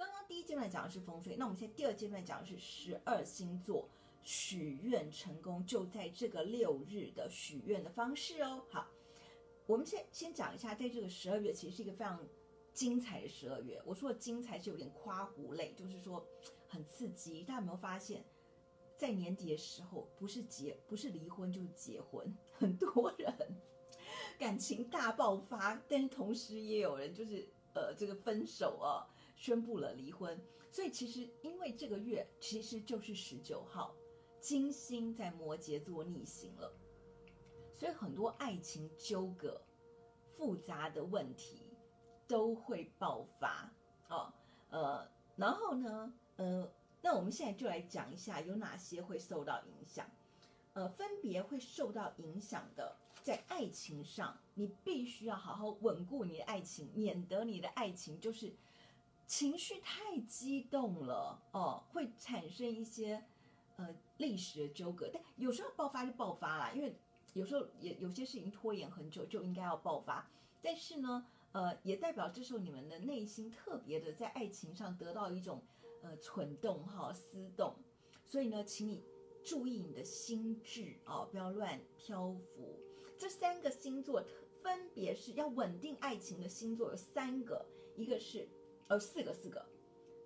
刚刚第一阶段讲的是风水，那我们现在第二阶段讲的是十二星座许愿成功，就在这个六日的许愿的方式哦。好，我们先先讲一下，在这个十二月其实是一个非常精彩的十二月。我说的精彩是有点夸胡类，就是说很刺激。大家有没有发现，在年底的时候，不是结不是离婚就是结婚，很多人感情大爆发，但是同时也有人就是呃这个分手啊。宣布了离婚，所以其实因为这个月其实就是十九号，金星在摩羯座逆行了，所以很多爱情纠葛、复杂的问题都会爆发哦。呃，然后呢，呃，那我们现在就来讲一下有哪些会受到影响。呃，分别会受到影响的，在爱情上，你必须要好好稳固你的爱情，免得你的爱情就是。情绪太激动了哦，会产生一些呃历史的纠葛，但有时候爆发就爆发啦，因为有时候也有些事情拖延很久就应该要爆发，但是呢，呃，也代表这时候你们的内心特别的在爱情上得到一种呃蠢动哈思动，所以呢，请你注意你的心智啊，不要乱漂浮。这三个星座分别是要稳定爱情的星座有三个，一个是。呃，四个四个，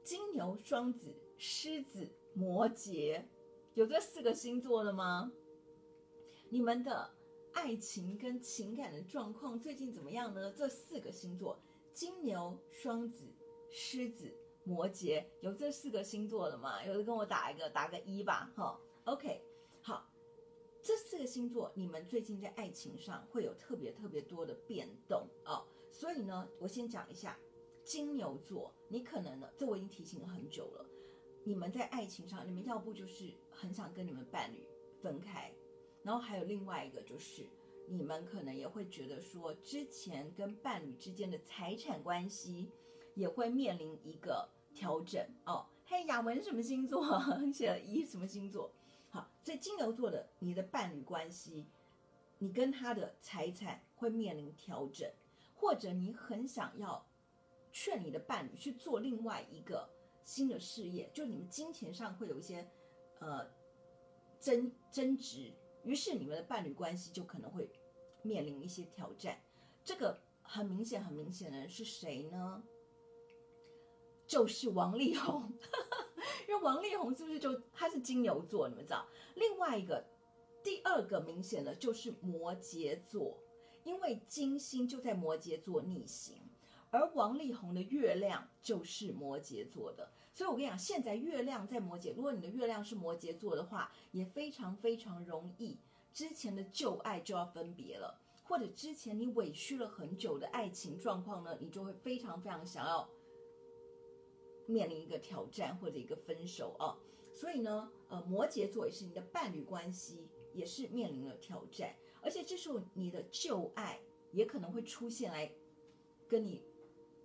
金牛、双子、狮子、摩羯，有这四个星座的吗？你们的爱情跟情感的状况最近怎么样呢？这四个星座，金牛、双子、狮子、摩羯，有这四个星座的吗？有的跟我打一个，打个一吧，哈。OK，好，这四个星座，你们最近在爱情上会有特别特别多的变动哦。所以呢，我先讲一下。金牛座，你可能呢，这我已经提醒了很久了。你们在爱情上，你们要不就是很想跟你们伴侣分开，然后还有另外一个就是，你们可能也会觉得说，之前跟伴侣之间的财产关系也会面临一个调整哦。嘿，雅文什么星座？写了一什么星座？好，所以金牛座的你的伴侣关系，你跟他的财产会面临调整，或者你很想要。劝你的伴侣去做另外一个新的事业，就是你们金钱上会有一些呃争争执，于是你们的伴侣关系就可能会面临一些挑战。这个很明显，很明显的人是谁呢？就是王力宏，因为王力宏是不是就他是金牛座？你们知道，另外一个第二个明显的就是摩羯座，因为金星就在摩羯座逆行。而王力宏的月亮就是摩羯座的，所以我跟你讲，现在月亮在摩羯，如果你的月亮是摩羯座的话，也非常非常容易，之前的旧爱就要分别了，或者之前你委屈了很久的爱情状况呢，你就会非常非常想要面临一个挑战或者一个分手啊。所以呢，呃，摩羯座也是你的伴侣关系也是面临了挑战，而且这时候你的旧爱也可能会出现来跟你。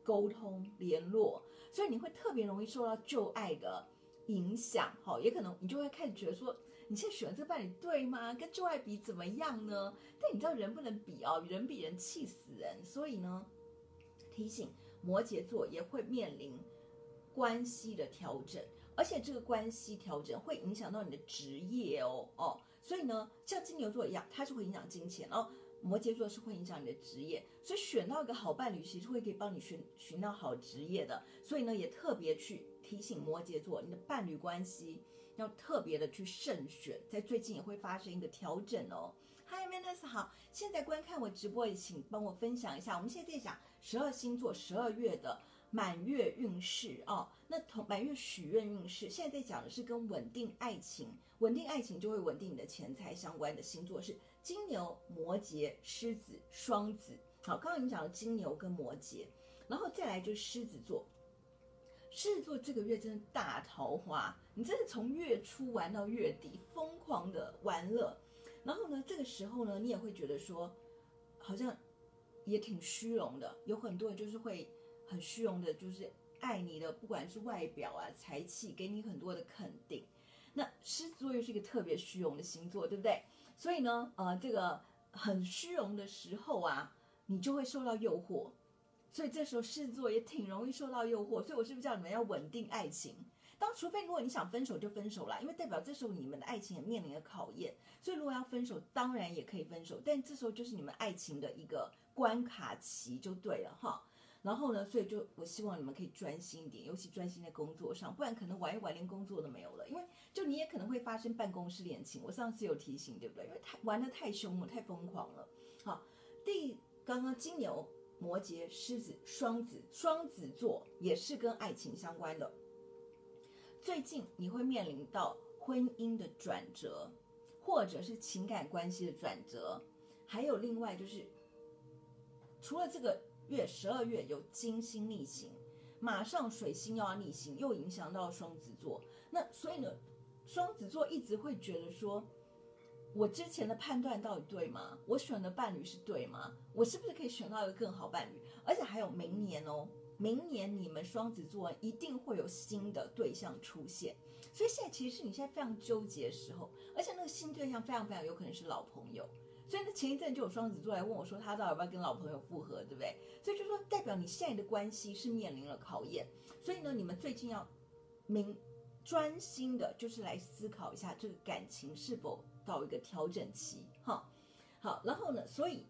沟通联络，所以你会特别容易受到旧爱的影响，哈，也可能你就会开始觉得说，你现在选的这伴侣对吗？跟旧爱比怎么样呢？但你知道人不能比哦，人比人气死人，所以呢，提醒摩羯座也会面临关系的调整，而且这个关系调整会影响到你的职业哦，哦，所以呢，像金牛座一样，它是会影响金钱哦。摩羯座是会影响你的职业，所以选到一个好伴侣，其实会可以帮你寻寻到好职业的。所以呢，也特别去提醒摩羯座，你的伴侣关系要特别的去慎选，在最近也会发生一个调整哦。Hi Manus 好，现在观看我直播也请帮我分享一下。我们现在在讲十二星座十二月的。满月运势哦，那同满月许愿运势，现在在讲的是跟稳定爱情、稳定爱情就会稳定你的钱财相关的星座是金牛、摩羯、狮子、双子。好，刚刚你讲了金牛跟摩羯，然后再来就是狮子座。狮子座这个月真的大桃花，你真的从月初玩到月底，疯狂的玩乐。然后呢，这个时候呢，你也会觉得说，好像也挺虚荣的，有很多人就是会。很虚荣的，就是爱你的，不管是外表啊、才气，给你很多的肯定。那狮子座又是一个特别虚荣的星座，对不对？所以呢，呃，这个很虚荣的时候啊，你就会受到诱惑，所以这时候狮子座也挺容易受到诱惑，所以我是不是叫你们要稳定爱情？当除非如果你想分手就分手啦，因为代表这时候你们的爱情也面临了考验，所以如果要分手，当然也可以分手，但这时候就是你们爱情的一个关卡期就对了哈。然后呢，所以就我希望你们可以专心一点，尤其专心在工作上，不然可能玩一玩连工作都没有了。因为就你也可能会发生办公室恋情，我上次有提醒，对不对？因为太玩得太凶了，太疯狂了。好，第刚刚金牛、摩羯、狮子、双子，双子座也是跟爱情相关的。最近你会面临到婚姻的转折，或者是情感关系的转折，还有另外就是除了这个。月十二月有金星逆行，马上水星又要逆行，又影响到双子座。那所以呢，双子座一直会觉得说，我之前的判断到底对吗？我选的伴侣是对吗？我是不是可以选到一个更好伴侣？而且还有明年哦，明年你们双子座一定会有新的对象出现。所以现在其实是你现在非常纠结的时候，而且那个新对象非常非常有可能是老朋友。所以呢，前一阵就有双子座来问我说，他到底要不要跟老朋友复合，对不对？所以就说代表你现在的关系是面临了考验。所以呢，你们最近要明专心的，就是来思考一下这个感情是否到一个调整期，哈。好，然后呢，所以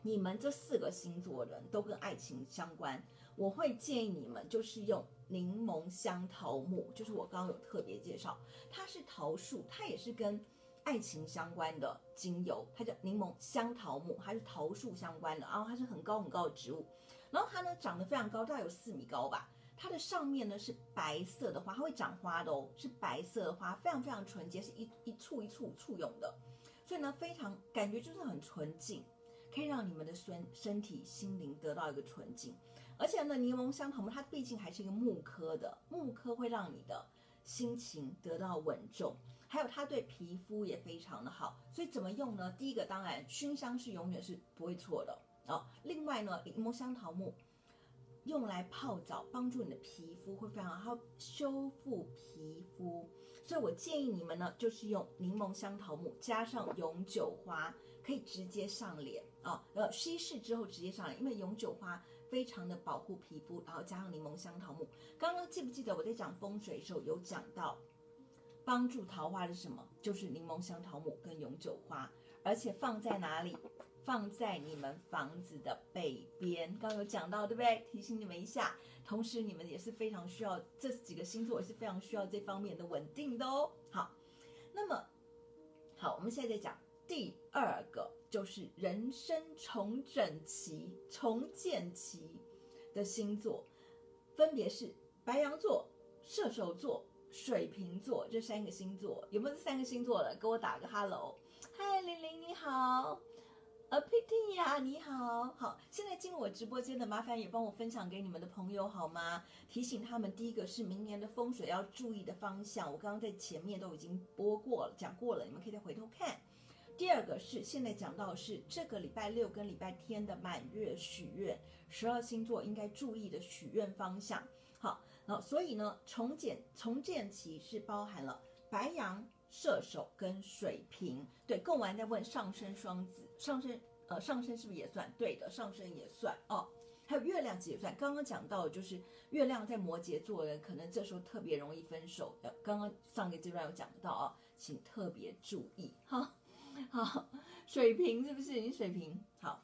你们这四个星座人都跟爱情相关，我会建议你们就是用柠檬香桃木，就是我刚刚有特别介绍，它是桃树，它也是跟。爱情相关的精油，它叫柠檬香桃木，它是桃树相关的，然后它是很高很高的植物，然后它呢长得非常高，大概有四米高吧。它的上面呢是白色的花，它会长花的哦，是白色的花，非常非常纯洁，是一一簇一簇簇拥的，所以呢非常感觉就是很纯净，可以让你们的身身体心灵得到一个纯净。而且呢柠檬香桃木它毕竟还是一个木科的，木科会让你的心情得到稳重。还有它对皮肤也非常的好，所以怎么用呢？第一个当然熏香是永远是不会错的哦。另外呢，柠檬香桃木用来泡澡，帮助你的皮肤会非常好，修复皮肤。所以我建议你们呢，就是用柠檬香桃木加上永久花，可以直接上脸啊。呃，稀释之后直接上脸，因为永久花非常的保护皮肤，然后加上柠檬香桃木。刚刚记不记得我在讲风水的时候有讲到？帮助桃花的是什么？就是柠檬香桃木跟永久花，而且放在哪里？放在你们房子的北边。刚刚有讲到，对不对？提醒你们一下。同时，你们也是非常需要这几个星座也是非常需要这方面的稳定的哦。好，那么好，我们现在在讲第二个，就是人生重整期、重建期的星座，分别是白羊座、射手座。水瓶座这三个星座有没有这三个星座的？给我打个 hello。嗨，玲玲你好，呃，Pitty 呀你好，好，现在进入我直播间的麻烦也帮我分享给你们的朋友好吗？提醒他们，第一个是明年的风水要注意的方向，我刚刚在前面都已经播过了，讲过了，你们可以再回头看。第二个是现在讲到是这个礼拜六跟礼拜天的满月许愿，十二星座应该注意的许愿方向。好。那，所以呢，重建重建期是包含了白羊、射手跟水瓶。对，贡丸在问上升双子，上升呃上升是不是也算？对的，上升也算哦。还有月亮也算。刚刚讲到的就是月亮在摩羯座的人，可能这时候特别容易分手。刚刚上个阶段有讲到啊、请特别注意哈。好，水瓶是不是？你水瓶好，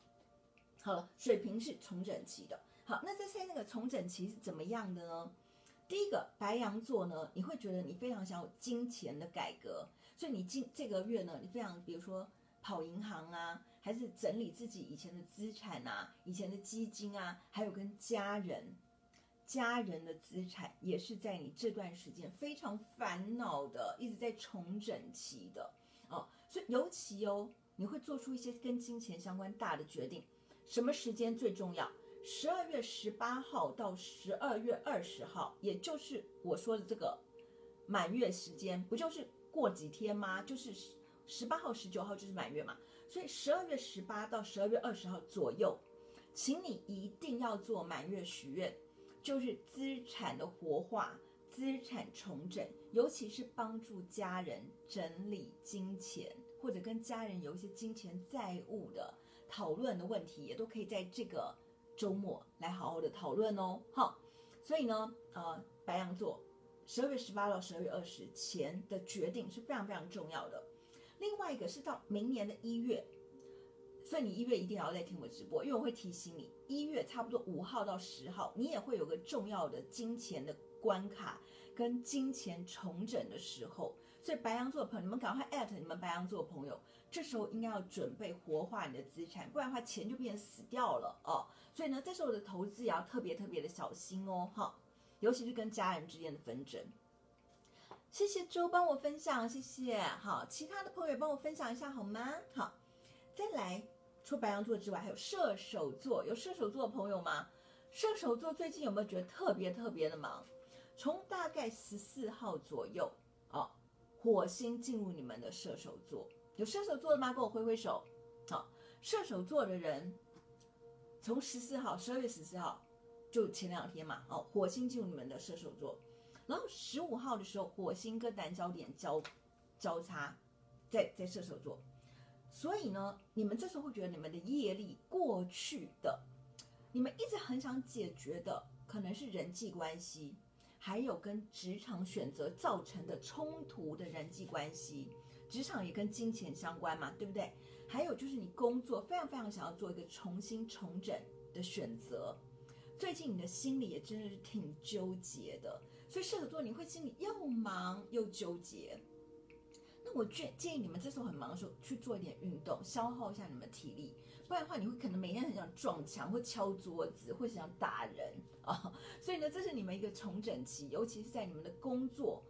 好了，水瓶是重整期的。好，那这些那个重整期是怎么样的呢？第一个白羊座呢，你会觉得你非常想有金钱的改革，所以你今这个月呢，你非常比如说跑银行啊，还是整理自己以前的资产啊，以前的基金啊，还有跟家人家人的资产，也是在你这段时间非常烦恼的，一直在重整期的。所以尤其哦，你会做出一些跟金钱相关大的决定，什么时间最重要？十二月十八号到十二月二十号，也就是我说的这个满月时间，不就是过几天吗？就是十八号、十九号就是满月嘛。所以十二月十八到十二月二十号左右，请你一定要做满月许愿，就是资产的活化、资产重整，尤其是帮助家人整理金钱，或者跟家人有一些金钱债务的讨论的问题，也都可以在这个。周末来好好的讨论哦。好，所以呢，呃，白羊座十二月十八到十二月二十前的决定是非常非常重要的。另外一个是到明年的一月，所以你一月一定要来听我直播，因为我会提醒你，一月差不多五号到十号，你也会有个重要的金钱的关卡跟金钱重整的时候。所以白羊座的朋友，你们赶快艾特你们白羊座的朋友，这时候应该要准备活化你的资产，不然的话钱就变死掉了哦。所以呢，这时候的投资也要特别特别的小心哦，哈，尤其是跟家人之间的纷争。谢谢周帮我分享，谢谢。好，其他的朋友也帮我分享一下好吗？好，再来，除白羊座之外，还有射手座，有射手座的朋友吗？射手座最近有没有觉得特别特别的忙？从大概十四号左右，火星进入你们的射手座，有射手座的吗？跟我挥挥手。好，射手座的人，从十四号，十二月十四号，就前两天嘛，哦，火星进入你们的射手座。然后十五号的时候，火星跟南交点交交叉，在在射手座，所以呢，你们这时候会觉得你们的业力过去的，你们一直很想解决的，可能是人际关系，还有跟职场选择造成的冲突的人际关系，职场也跟金钱相关嘛，对不对？还有就是你工作非常非常想要做一个重新重整的选择，最近你的心里也真的是挺纠结的。所以射手座你会心里又忙又纠结，那我建建议你们这时候很忙的时候去做一点运动，消耗一下你们体力，不然的话你会可能每天很想撞墙或敲桌子，或想打人啊。所以呢，这是你们一个重整期，尤其是在你们的工作，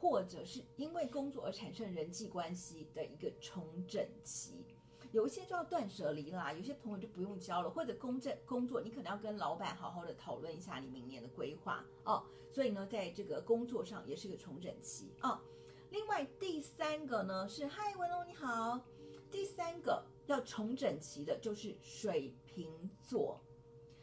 或者是因为工作而产生人际关系的一个重整期。有一些就要断舍离啦，有些朋友就不用交了，或者公正工作，你可能要跟老板好好的讨论一下你明年的规划哦。所以呢，在这个工作上也是个重整期啊、哦。另外第三个呢是，嗨文龙你好，第三个要重整期的就是水瓶座，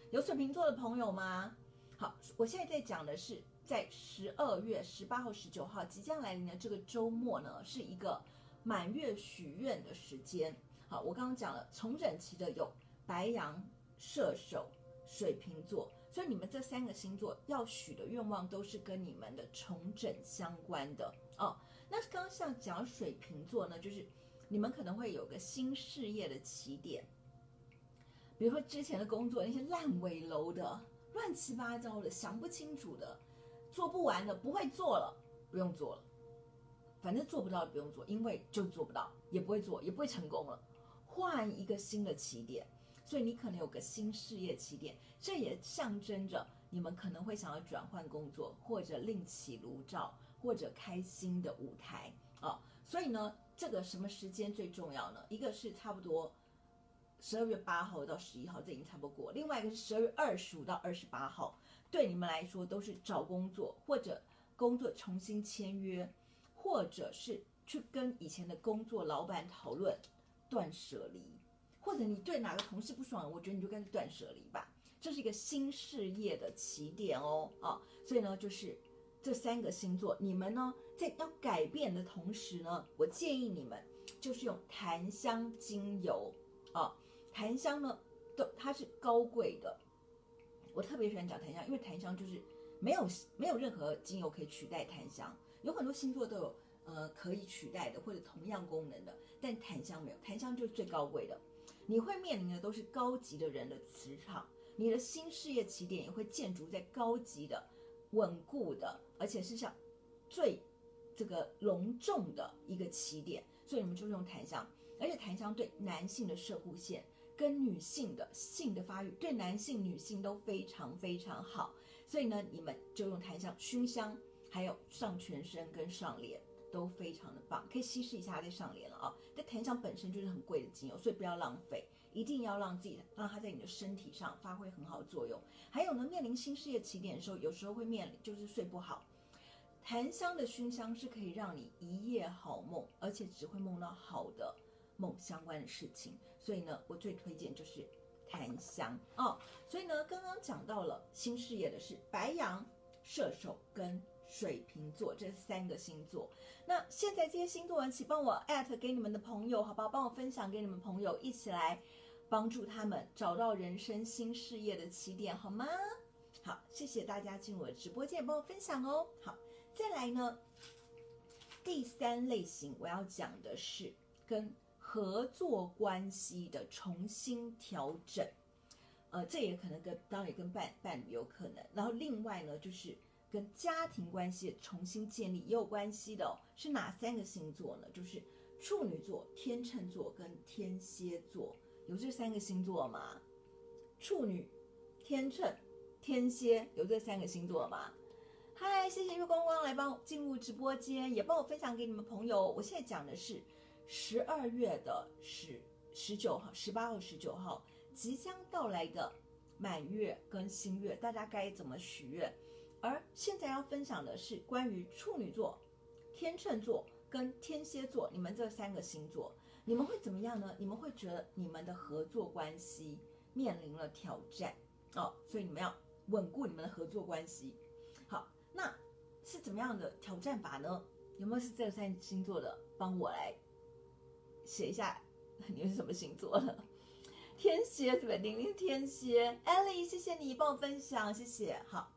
有水瓶座的朋友吗？好，我现在在讲的是在十二月十八号、十九号即将来临的这个周末呢，是一个满月许愿的时间。好，我刚刚讲了重整期的有白羊、射手、水瓶座，所以你们这三个星座要许的愿望都是跟你们的重整相关的哦。那刚刚像讲水瓶座呢，就是你们可能会有个新事业的起点，比如说之前的工作那些烂尾楼的、乱七八糟的、想不清楚的、做不完的、不会做了，不用做了，反正做不到的不用做，因为就做不到，也不会做，也不会成功了。换一个新的起点，所以你可能有个新事业起点，这也象征着你们可能会想要转换工作，或者另起炉灶，或者开新的舞台啊、所以呢，这个什么时间最重要呢？一个是差不多十二月八号到十一号，这已经差不多过；另外一个是十二月二十五到二十八号，对你们来说都是找工作或者工作重新签约，或者是去跟以前的工作老板讨论。断舍离，或者你对哪个同事不爽，我觉得你就干脆断舍离吧。这是一个新事业的起点哦，啊，所以呢，就是这三个星座，你们呢在要改变的同时呢，我建议你们就是用檀香精油啊，檀香呢都它是高贵的，我特别喜欢讲檀香，因为檀香就是没有没有任何精油可以取代檀香，有很多星座都有。呃，可以取代的或者同样功能的，但檀香没有，檀香就是最高贵的。你会面临的都是高级的人的磁场，你的新事业起点也会建筑在高级的、稳固的，而且是像最这个隆重的一个起点。所以你们就用檀香，而且檀香对男性的射护腺跟女性的性的发育，对男性、女性都非常非常好。所以呢，你们就用檀香熏香，还有上全身跟上脸。都非常的棒，可以稀释一下再上脸了啊！但檀香本身就是很贵的精油，所以不要浪费，一定要让自己让它在你的身体上发挥很好的作用。还有呢，面临新事业起点的时候，有时候会面临就是睡不好。檀香的熏香是可以让你一夜好梦，而且只会梦到好的梦相关的事情。所以呢，我最推荐就是檀香哦。所以呢，刚刚讲到了新事业的是白羊、射手跟。水瓶座，这三个星座，那现在这些星座，请帮我艾特给你们的朋友，好不好？帮我分享给你们朋友，一起来帮助他们找到人生新事业的起点，好吗？好，谢谢大家进我直播间帮我分享哦。好，再来呢，第三类型我要讲的是跟合作关系的重新调整，呃，这也可能跟当然也跟伴伴侣有可能。然后另外呢，就是跟家庭关系重新建立也有关系的哦。是哪三个星座呢？就是处女座、天秤座跟天蝎座。有这三个星座吗？处女、天秤、天蝎，有这三个星座吗？嗨，谢谢月光光来帮我进入直播间，也帮我分享给你们朋友。我现在讲的是十二月的十十九号、十八号、十九号即将到来的满月跟新月，大家该怎么许愿？而现在要分享的是关于处女座、天秤座跟天蝎座，你们这三个星座。你们会怎么样呢？你们会觉得你们的合作关系面临了挑战哦，所以你们要稳固你们的合作关系。那是怎么样的挑战法呢？有没有是这三星座的？帮我来写一下，你是什么星座的？天蝎对不对？玲玲天蝎，Ellie，谢谢你帮我分享，谢谢。好，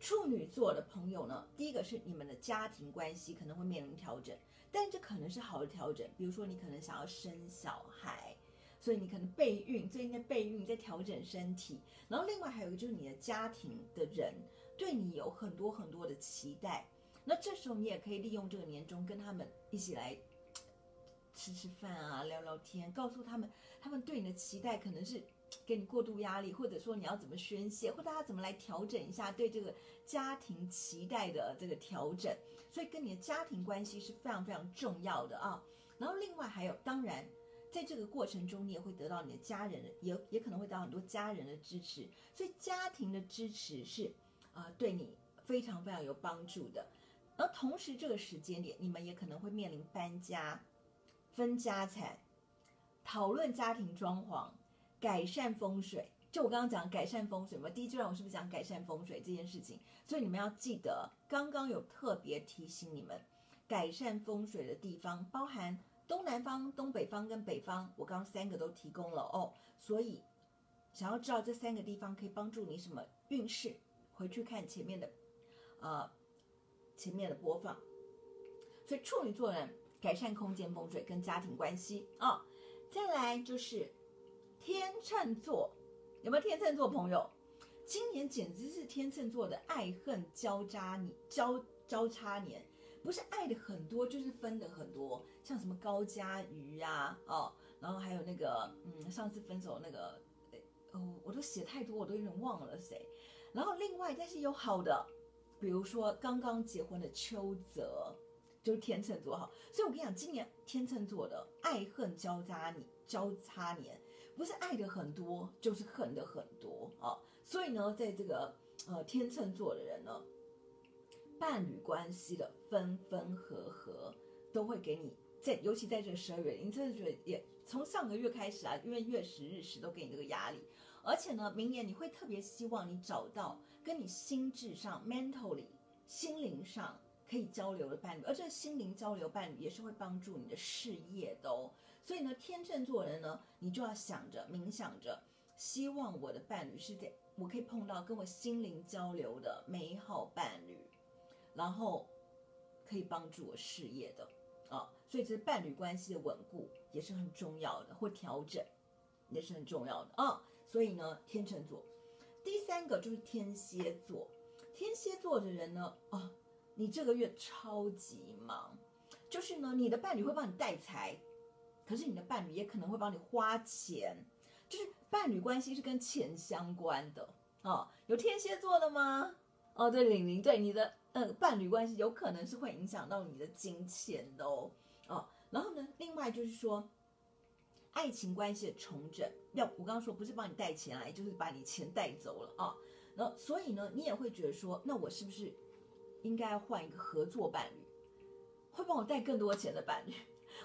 处女座的朋友呢，第一个是你们的家庭关系可能会面临调整。但这可能是好的调整，比如说你可能想要生小孩，所以你可能备孕，最近在备孕，在调整身体。然后另外还有一个就是你的家庭的人对你有很多很多的期待，那这时候你也可以利用这个年终跟他们一起来吃吃饭啊，聊聊天，告诉他们他们对你的期待可能是给你过度压力，或者说你要怎么宣泄，或大家怎么来调整一下对这个家庭期待的这个调整。所以跟你的家庭关系是非常非常重要的啊。然后另外还有，当然在这个过程中，你也会得到你的家人，也也可能会得到很多家人的支持。所以家庭的支持是、呃，对你非常非常有帮助的。而同时这个时间点，你们也可能会面临搬家、分家产、讨论家庭装潢、改善风水。就我刚刚讲改善风水嘛，第一阶段我是不是讲改善风水这件事情？所以你们要记得，刚刚有特别提醒你们，改善风水的地方包含东南方、东北方跟北方，我刚刚三个都提供了哦。所以想要知道这三个地方可以帮助你什么运势，回去看前面的，呃，前面的播放。所以处女座人改善空间风水跟家庭关系啊、再来就是天秤座。有没有天秤座朋友？今年简直是天秤座的爱恨交叉年，交交叉年，不是爱的很多，就是分的很多。像什么高嘉瑜呀，哦，然后还有那个，嗯，上次分手那个，哦，我都写太多，我都有点忘了谁。然后另外，但是有好的，比如说刚刚结婚的邱泽，就是天秤座哈。所以我跟你讲，今年天秤座的爱恨交叉年，交叉年。不是爱的很多，就是恨的很多啊！所以呢，在这个呃天秤座的人呢，伴侣关系的分分合合都会给你在，尤其在这十二月，你真的觉得也从上个月开始啊，因为月食日食都给你这个压力，而且呢，明年你会特别希望你找到跟你心智上 mentally 心灵上可以交流的伴侣，而这心灵交流伴侣也是会帮助你的事业的哦。所以呢，天秤座人呢，你就要想着、冥想着，希望我的伴侣是在我可以碰到跟我心灵交流的美好伴侣，然后可以帮助我事业的啊。所以这伴侣关系的稳固也是很重要的，或调整也是很重要的啊。所以呢，天秤座，第三个就是天蝎座。天蝎座的人呢，啊，你这个月超级忙，就是呢，你的伴侣会帮你带财。可是你的伴侣也可能会帮你花钱，就是伴侣关系是跟钱相关的哦。有天蝎座的吗？哦，对，玲玲，对你的呃伴侣关系有可能是会影响到你的金钱的哦。哦，然后呢，另外就是说，爱情关系的重整，要我刚刚说不是帮你带钱来，就是把你钱带走了啊，哦。然后所以呢，你也会觉得说，那我是不是应该换一个合作伴侣，会帮我带更多钱的伴侣？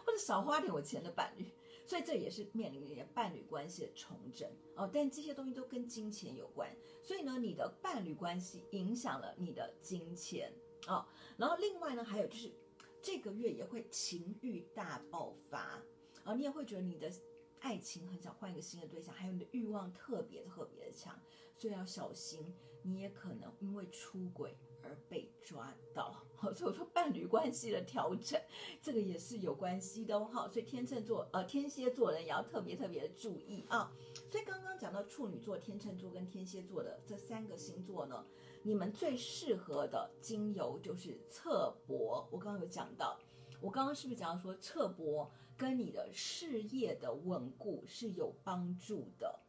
或者少花点我钱的伴侣，所以这也是面临一点伴侣关系的重整哦。但这些东西都跟金钱有关，所以呢，你的伴侣关系影响了你的金钱哦。然后另外呢，还有就是这个月也会情欲大爆发啊，你也会觉得你的爱情很想换一个新的对象，还有你的欲望特别特别的强，所以要小心，你也可能因为出轨而被抓到。所以我说伴侣关系的调整，这个也是有关系的哦。所以天秤座呃天蝎座人也要特别特别的注意啊。所以刚刚讲到处女座、天秤座跟天蝎座的这三个星座呢，你们最适合的精油就是侧柏。我刚刚有讲到，我刚刚是不是讲到说侧柏？跟你的事业的稳固是有帮助的，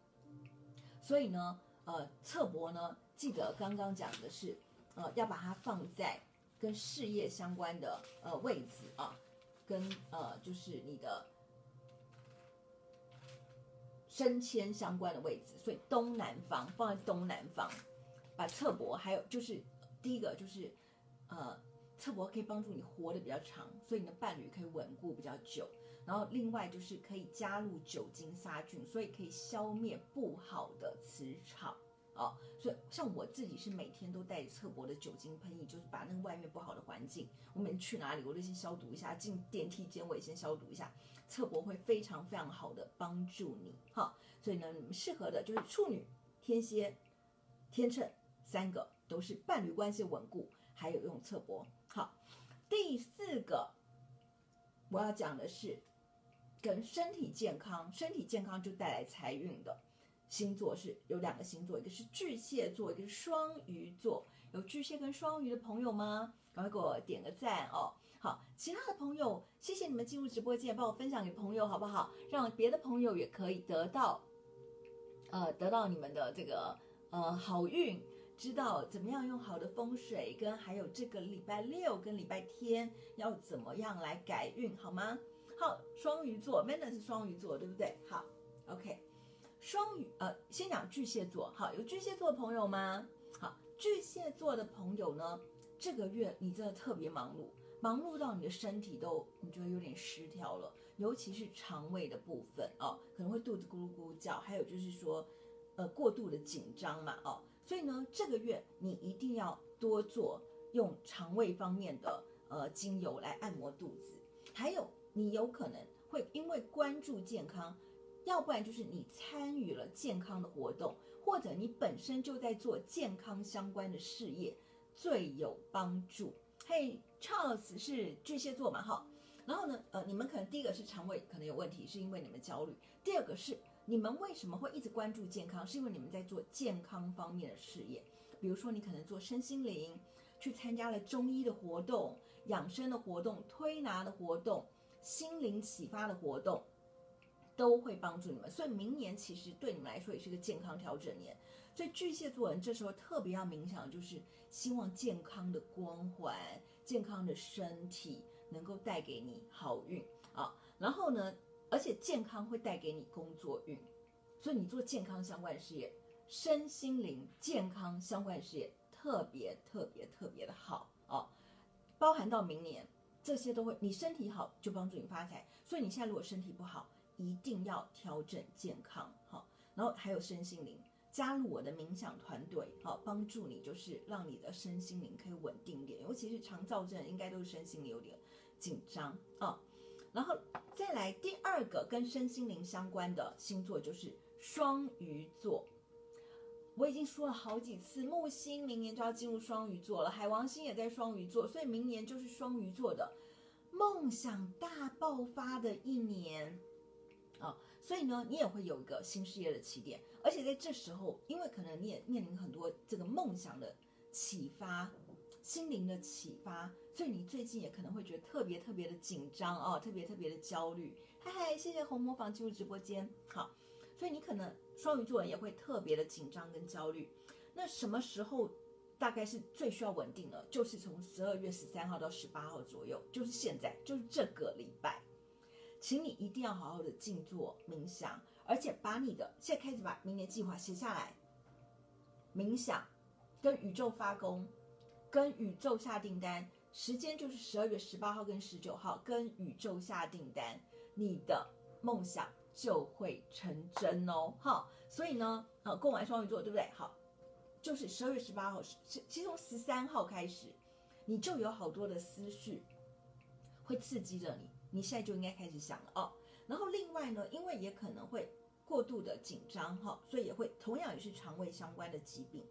所以呢，呃，侧柏呢，记得刚刚讲的是，呃，要把它放在跟事业相关的呃位置啊，跟呃就是你的升迁相关的位置，所以东南方放在东南方，把侧柏还有就是第一个就是呃侧柏可以帮助你活得比较长，所以你的伴侣可以稳固比较久。然后另外就是可以加入酒精杀菌，所以可以消灭不好的磁场哦。所以像我自己是每天都带着侧柏的酒精喷雾，就是把那个外面不好的环境，我每天去哪里我都先消毒一下，进电梯间我也先消毒一下。侧柏会非常非常好的帮助你哈、所以呢，适合的就是处女、天蝎、天秤三个都是伴侣关系稳固，还有用侧柏。好，第四个我要讲的是。跟身体健康，身体健康就带来财运的星座是有两个星座，一个是巨蟹座，一个是双鱼座。有巨蟹跟双鱼的朋友吗？赶快给我点个赞哦！好，其他的朋友，谢谢你们进入直播间，帮我分享给朋友好不好？让别的朋友也可以得到，呃，得到你们的这个呃好运，知道怎么样用好的风水，跟还有这个礼拜六跟礼拜天要怎么样来改运，好吗？好，双鱼座，Manner 是双鱼座，对不对？好，OK，双鱼，呃，先讲巨蟹座。好，有巨蟹座的朋友吗？好，巨蟹座的朋友呢，这个月你真的特别忙碌，忙碌到你的身体都你觉得有点失调了，尤其是肠胃的部分哦，可能会肚子咕噜咕噜叫，还有就是说，呃，过度的紧张嘛，哦，所以呢，这个月你一定要多做用肠胃方面的呃精油来按摩肚子，还有。你有可能会因为关注健康，要不然就是你参与了健康的活动，或者你本身就在做健康相关的事业，最有帮助。嘿，Charles 是巨蟹座嘛，哈，然后呢，呃，你们可能第一个是肠胃可能有问题，是因为你们焦虑；第二个是你们为什么会一直关注健康，是因为你们在做健康方面的事业，比如说你可能做身心灵，去参加了中医的活动、养生的活动、推拿的活动。心灵启发的活动都会帮助你们，所以明年其实对你们来说也是个健康调整年。所以巨蟹座人这时候特别要冥想，就是希望健康的光环、健康的身体能够带给你好运啊。然后呢，而且健康会带给你工作运，所以你做健康相关的事业、身心灵健康相关的事业特别特别特别的好啊，包含到明年。这些都会，你身体好就帮助你发财，所以你现在如果身体不好，一定要调整健康，好，然后还有身心灵，加入我的冥想团队，好，帮助你就是让你的身心灵可以稳定点，尤其是肠躁症，应该都是身心灵有点紧张啊。然后再来第二个跟身心灵相关的星座就是双鱼座。我已经说了好几次，木星明年就要进入双鱼座了，海王星也在双鱼座，所以明年就是双鱼座的梦想大爆发的一年、所以呢，你也会有一个新事业的起点，而且在这时候，因为可能你也面临很多这个梦想的启发、心灵的启发，所以你最近也可能会觉得特别特别的紧张哦，特别特别的焦虑。嗨嗨，谢谢红魔坊进入直播间，好，所以你可能。双鱼座人也会特别的紧张跟焦虑，那什么时候大概是最需要稳定的？就是从十二月十三号到十八号左右，就是现在，就是这个礼拜，请你一定要好好的静坐冥想，而且把你的现在开始把明年计划写下来，冥想，跟宇宙发功，跟宇宙下订单，时间就是十二月十八号跟十九号，跟宇宙下订单，你的梦想。就会成真哦，好，所以呢，呃，过完双鱼座，对不对？好，就是十二月十八号，其实从十三号开始，你就有好多的思绪会刺激着你，你现在就应该开始想了哦。然后另外呢，因为也可能会过度的紧张哈，所以也会同样也是肠胃相关的疾病。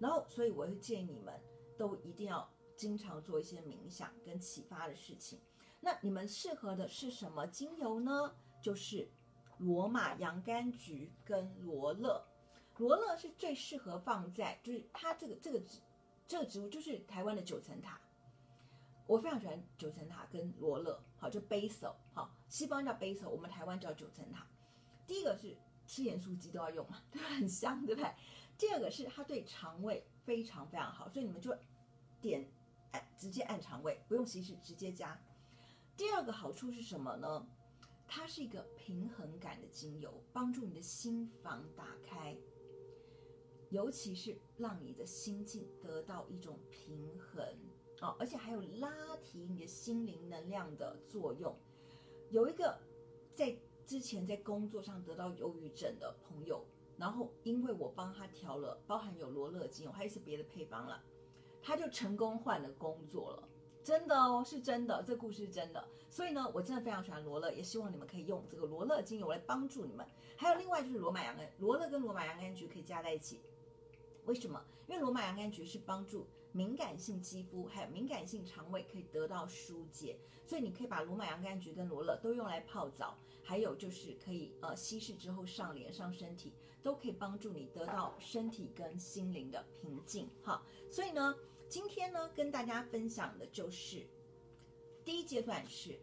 然后，所以我会建议你们都一定要经常做一些冥想跟启发的事情。那你们适合的是什么精油呢？就是罗马洋甘菊跟罗勒。罗勒是最适合放在，就是它这个这个植这个植物就是台湾的九层塔。我非常喜欢九层塔跟罗勒，好，就 basil，好，西方叫 basil，我们台湾叫九层塔。第一个是吃盐酥鸡都要用嘛，对吧？很香，对不对？第二个是它对肠胃非常非常好，所以你们就点按直接按肠胃，不用稀释，直接加。第二个好处是什么呢？它是一个平衡感的精油，帮助你的心房打开，尤其是让你的心境得到一种平衡哦，而且还有拉提你的心灵能量的作用。有一个在之前在工作上得到忧郁症的朋友。然后，因为我帮他调了，包含有罗勒精油，还有一些别的配方了，他就成功换了工作了，真的哦，是真的，这故事是真的。所以呢，我真的非常喜欢罗勒，也希望你们可以用这个罗勒精油来帮助你们。还有另外就是罗马洋甘，罗勒跟罗马洋甘菊可以加在一起，为什么？因为罗马洋甘菊是帮助敏感性肌肤还有敏感性肠胃可以得到疏解，所以你可以把罗马洋甘菊跟罗勒都用来泡澡，还有就是可以呃稀释之后上脸上身体。都可以帮助你得到身体跟心灵的平静，哈。所以呢，今天呢，跟大家分享的就是第一阶段是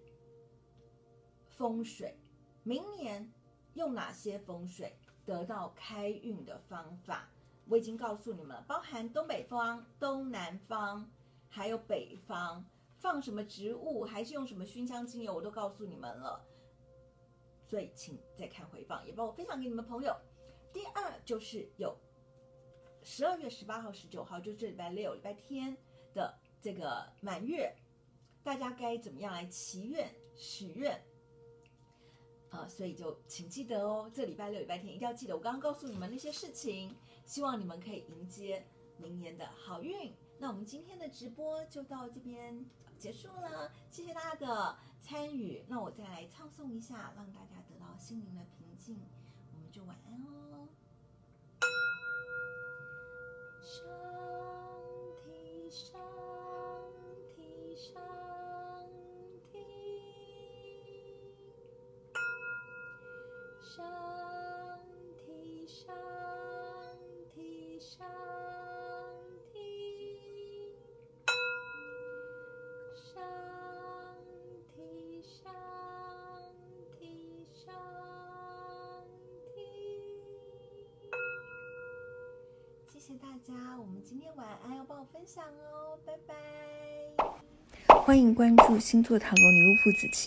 风水，明年用哪些风水得到开运的方法，我已经告诉你们了，包含东北方、东南方，还有北方，放什么植物，还是用什么熏香精油，我都告诉你们了。所以请再看回放，也帮我分享给你们朋友。第二就是有十二月十八号、十九号，就是这礼拜六、礼拜天的这个满月，大家该怎么样来祈愿、许愿？啊，所以就请记得哦，这礼拜六、礼拜天一定要记得我刚刚告诉你们那些事情，希望你们可以迎接明年的好运。那我们今天的直播就到这边结束了，谢谢大家的参与。那我再来唱诵一下，让大家得到心灵的平静，我们就晚安哦。家，我们今天晚安要帮我分享哦，拜拜。欢迎关注星座塔罗女巫傅子琪。